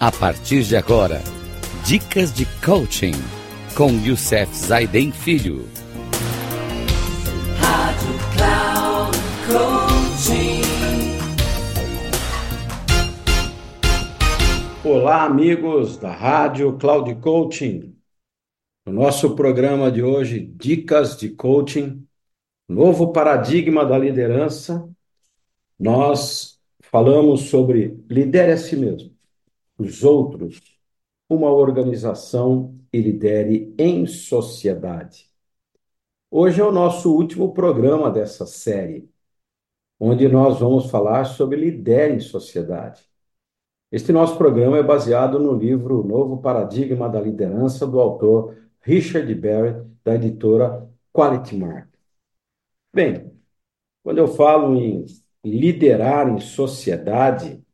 A partir de agora, dicas de coaching com Youssef Zaiden Filho. Rádio Cloud Coaching. Olá, amigos da Rádio Cloud Coaching. No nosso programa de hoje, Dicas de Coaching, novo paradigma da liderança, nós falamos sobre lidere a si mesmo, os outros, uma organização e lidere em sociedade. Hoje é o nosso último programa dessa série, onde nós vamos falar sobre lidere em sociedade. Este nosso programa é baseado no livro Novo Paradigma da Liderança, do autor Richard Barrett, da editora Quality Mark. Bem, quando eu falo em liderar em sociedade,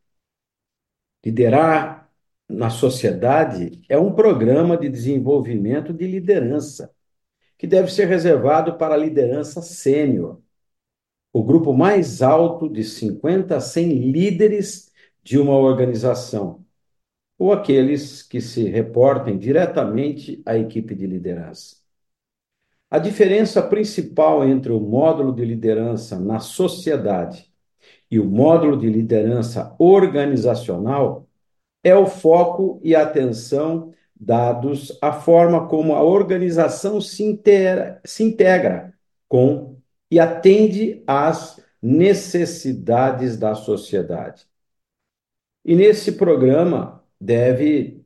liderar na sociedade é um programa de desenvolvimento de liderança, que deve ser reservado para a liderança sênior, o grupo mais alto de 50 a 100 líderes de uma organização, ou aqueles que se reportem diretamente à equipe de liderança. A diferença principal entre o módulo de liderança na sociedade e o módulo de liderança organizacional é o foco e atenção dados à forma como a organização se integra, se integra com e atende às necessidades da sociedade. E nesse programa, deve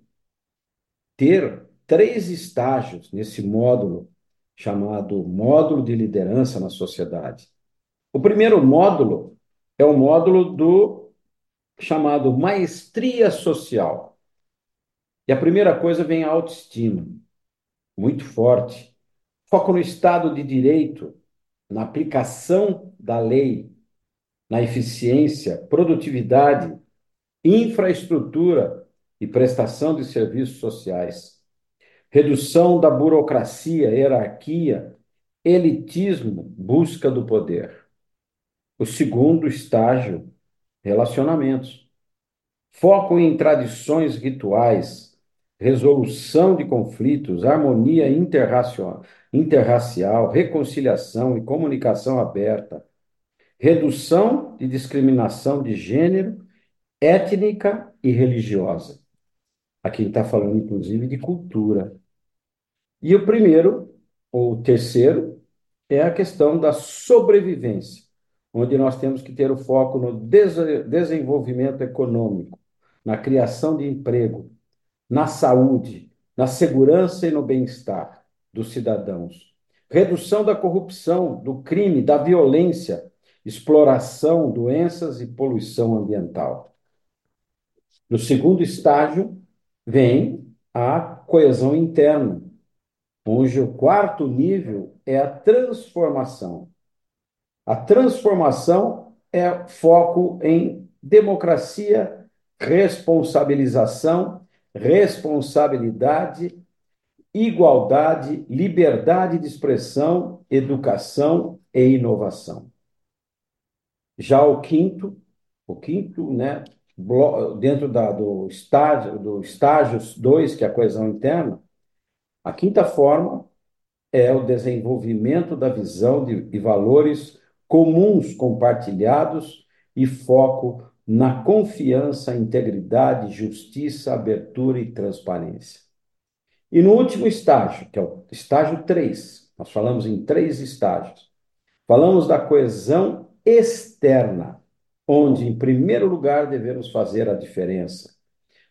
ter três estágios nesse módulo chamado módulo de liderança na sociedade. O primeiro módulo é o módulo do chamado maestria social. E a primeira coisa vem a autoestima, muito forte. Foco no Estado de Direito, na aplicação da lei, na eficiência, produtividade, infraestrutura e prestação de serviços sociais, redução da burocracia, hierarquia, elitismo, busca do poder. O segundo estágio, relacionamentos. Foco em tradições rituais, resolução de conflitos, harmonia interracial, reconciliação e comunicação aberta, redução de discriminação de gênero, étnica e religiosa. Aqui está falando, inclusive, de cultura. E o primeiro, ou terceiro, é a questão da sobrevivência, onde nós temos que ter o foco no des desenvolvimento econômico, na criação de emprego, na saúde, na segurança e no bem-estar dos cidadãos. Redução da corrupção, do crime, da violência, exploração, doenças e poluição ambiental. No segundo estágio, vem a coesão interna, onde o quarto nível é a transformação. A transformação é foco em democracia, responsabilização, responsabilidade, igualdade, liberdade de expressão, educação e inovação. Já o quinto, o quinto, né, dentro da, do estágio, do estágio 2, que é a coesão interna, a quinta forma é o desenvolvimento da visão de, de valores comuns compartilhados e foco na confiança, integridade, justiça, abertura e transparência. E no último estágio, que é o estágio 3, nós falamos em três estágios. Falamos da coesão externa, onde, em primeiro lugar, devemos fazer a diferença.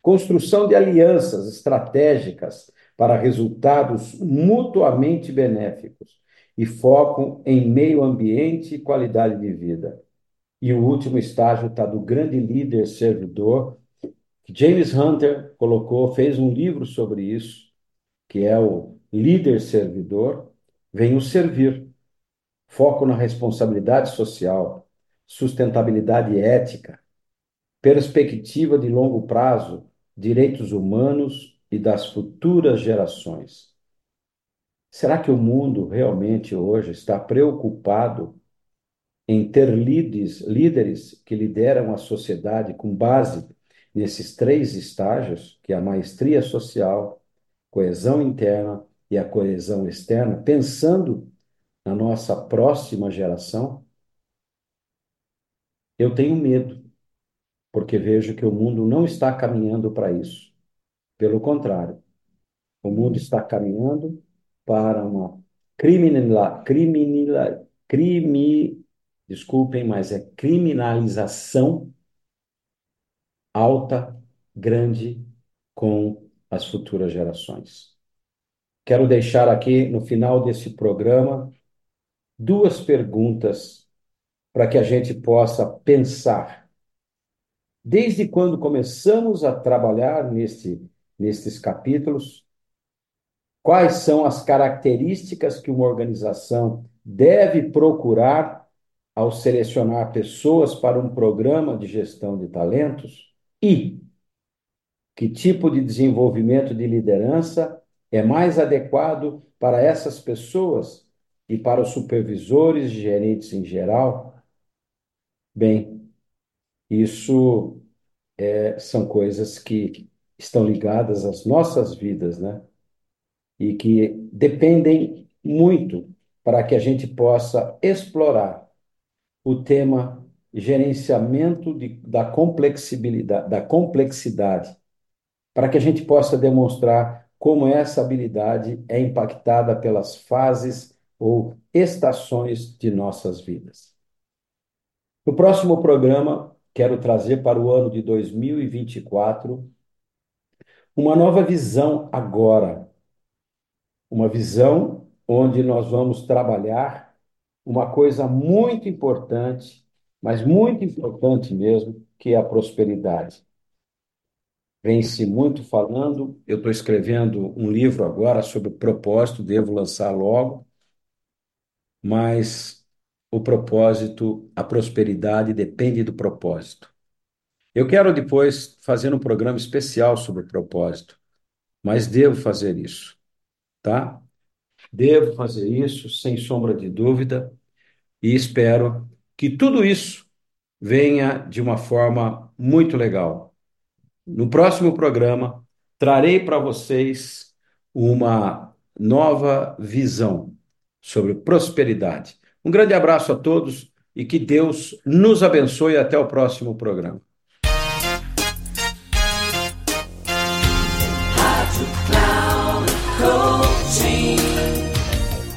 Construção de alianças estratégicas para resultados mutuamente benéficos e foco em meio ambiente e qualidade de vida. E o último estágio está do grande líder servidor, que James Hunter colocou, fez um livro sobre isso, que é o líder servidor, vem o servir. Foco na responsabilidade social, sustentabilidade ética, perspectiva de longo prazo, direitos humanos e das futuras gerações. Será que o mundo realmente hoje está preocupado em ter líderes, líderes que lideram a sociedade com base nesses três estágios, que é a maestria social, coesão interna e a coesão externa, pensando na nossa próxima geração, eu tenho medo, porque vejo que o mundo não está caminhando para isso. Pelo contrário, o mundo está caminhando para uma criminal, crime, desculpem, mas é criminalização alta, grande com as futuras gerações. Quero deixar aqui no final desse programa duas perguntas para que a gente possa pensar. Desde quando começamos a trabalhar neste, nestes capítulos, quais são as características que uma organização deve procurar ao selecionar pessoas para um programa de gestão de talentos e que tipo de desenvolvimento de liderança é mais adequado para essas pessoas e para os supervisores e gerentes em geral? Bem, isso é, são coisas que estão ligadas às nossas vidas, né? E que dependem muito para que a gente possa explorar o tema gerenciamento de, da complexibilidade, da complexidade, para que a gente possa demonstrar como essa habilidade é impactada pelas fases ou estações de nossas vidas. No próximo programa, quero trazer para o ano de 2024 uma nova visão agora. Uma visão onde nós vamos trabalhar uma coisa muito importante, mas muito importante mesmo, que é a prosperidade. Vem-se muito falando, eu estou escrevendo um livro agora sobre propósito, devo lançar logo, mas o propósito, a prosperidade depende do propósito. Eu quero depois fazer um programa especial sobre propósito, mas devo fazer isso, tá? Devo fazer isso sem sombra de dúvida e espero que tudo isso venha de uma forma muito legal. No próximo programa, trarei para vocês uma nova visão sobre prosperidade. Um grande abraço a todos e que Deus nos abençoe até o próximo programa.